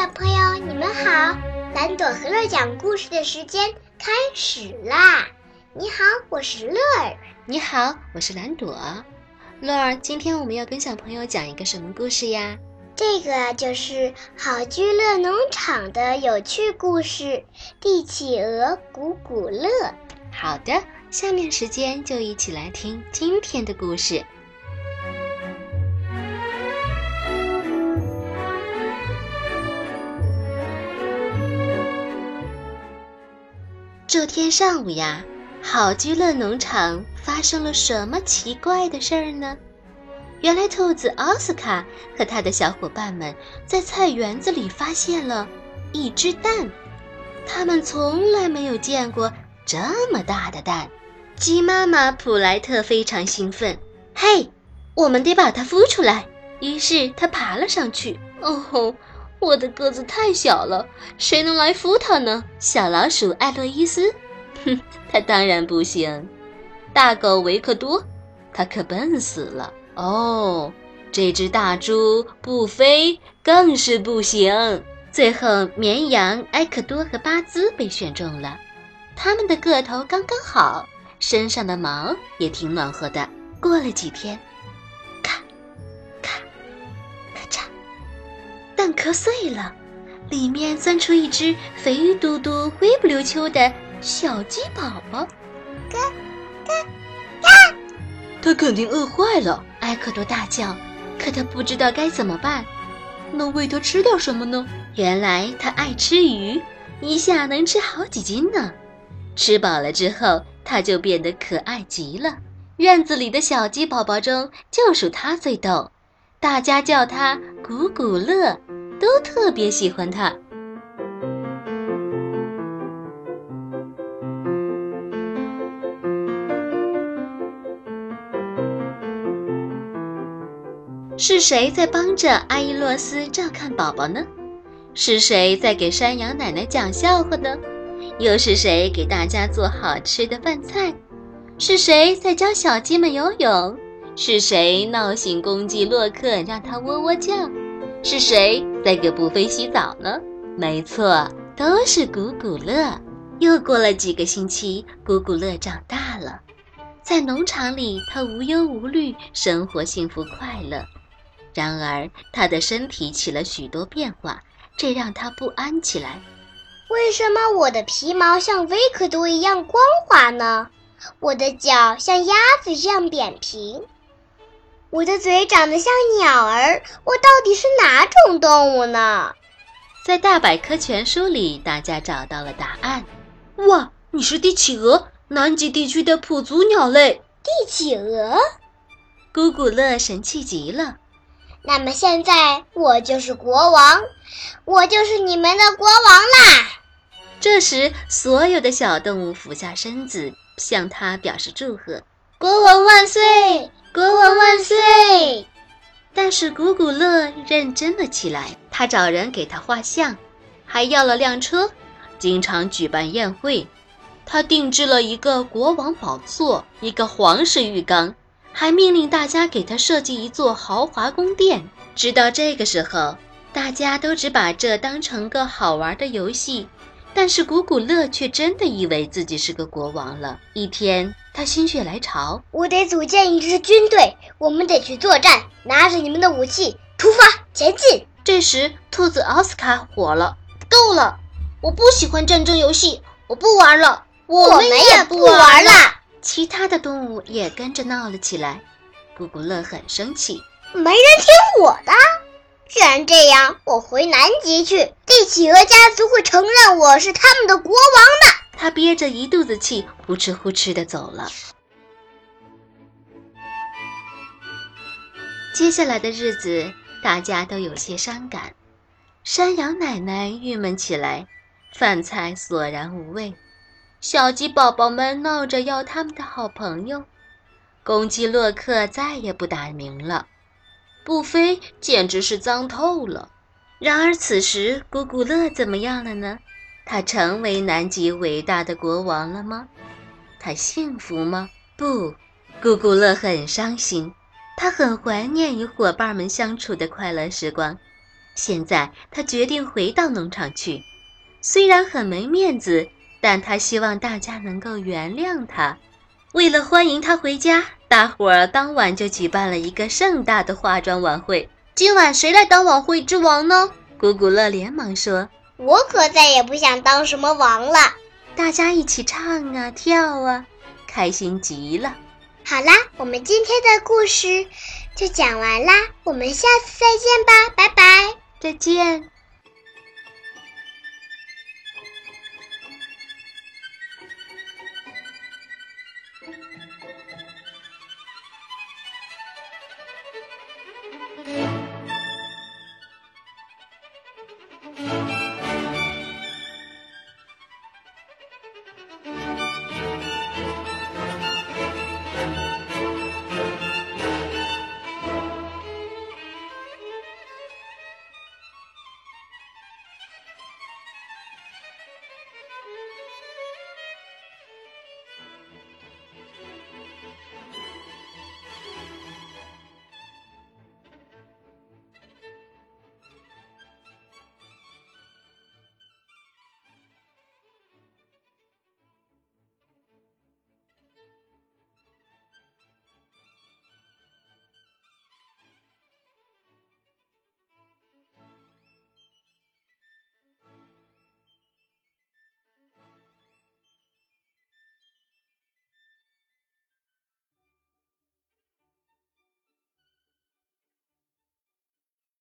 小朋友，你们好！蓝朵和乐讲故事的时间开始啦！你好，我是乐儿。你好，我是蓝朵。乐儿，今天我们要跟小朋友讲一个什么故事呀？这个就是好居乐农场的有趣故事《帝企鹅古古乐》。好的，下面时间就一起来听今天的故事。这天上午呀，好居乐农场发生了什么奇怪的事儿呢？原来，兔子奥斯卡和他的小伙伴们在菜园子里发现了一只蛋，他们从来没有见过这么大的蛋。鸡妈妈普莱特非常兴奋，嘿，我们得把它孵出来。于是他爬了上去。哦吼！我的个子太小了，谁能来孵它呢？小老鼠艾洛伊斯，哼，它当然不行。大狗维克多，它可笨死了。哦，这只大猪布菲更是不行。最后，绵羊埃克多和巴兹被选中了，它们的个头刚刚好，身上的毛也挺暖和的。过了几天。蛋壳碎了，里面钻出一只肥嘟嘟、灰不溜秋的小鸡宝宝。嘎嘎嘎！它肯定饿坏了，埃克多大叫。可他不知道该怎么办。能喂它吃点什么呢？原来它爱吃鱼，一下能吃好几斤呢。吃饱了之后，它就变得可爱极了。院子里的小鸡宝宝中，就属它最逗。大家叫它古古乐，都特别喜欢它。是谁在帮着阿伊洛斯照看宝宝呢？是谁在给山羊奶奶讲笑话呢？又是谁给大家做好吃的饭菜？是谁在教小鸡们游泳？是谁闹醒公鸡洛克，让它喔喔叫？是谁在给布菲洗澡呢？没错，都是古古乐。又过了几个星期，古古乐长大了，在农场里，他无忧无虑，生活幸福快乐。然而，他的身体起了许多变化，这让他不安起来。为什么我的皮毛像维克多一样光滑呢？我的脚像鸭子一样扁平？我的嘴长得像鸟儿，我到底是哪种动物呢？在大百科全书里，大家找到了答案。哇，你是帝企鹅，南极地区的普族鸟类。帝企鹅，咕咕乐神气极了。那么现在我就是国王，我就是你们的国王啦！这时，所有的小动物俯下身子，向他表示祝贺：“国王万岁！”国王万岁！但是古古乐认真了起来，他找人给他画像，还要了辆车，经常举办宴会。他定制了一个国王宝座，一个皇室浴缸，还命令大家给他设计一座豪华宫殿。直到这个时候，大家都只把这当成个好玩的游戏。但是古古乐却真的以为自己是个国王了。一天，他心血来潮，我得组建一支军队，我们得去作战，拿着你们的武器，出发前进。这时，兔子奥斯卡火了：“够了！我不喜欢战争游戏，我不玩了，我们也不玩了。”其他的动物也跟着闹了起来。古古乐很生气：“没人听我的。”既然这样，我回南极去，帝企鹅家族会承认我是他们的国王的。他憋着一肚子气，呼哧呼哧的走了。接下来的日子，大家都有些伤感。山羊奶奶郁闷起来，饭菜索然无味，小鸡宝宝们闹着要他们的好朋友，公鸡洛克再也不打鸣了。布菲简直是脏透了。然而此时，古古乐怎么样了呢？他成为南极伟大的国王了吗？他幸福吗？不，古古乐很伤心。他很怀念与伙伴们相处的快乐时光。现在他决定回到农场去，虽然很没面子，但他希望大家能够原谅他。为了欢迎他回家，大伙儿当晚就举办了一个盛大的化妆晚会。今晚谁来当晚会之王呢？古古乐连忙说：“我可再也不想当什么王了。”大家一起唱啊跳啊，开心极了。好啦，我们今天的故事就讲完啦，我们下次再见吧，拜拜，再见。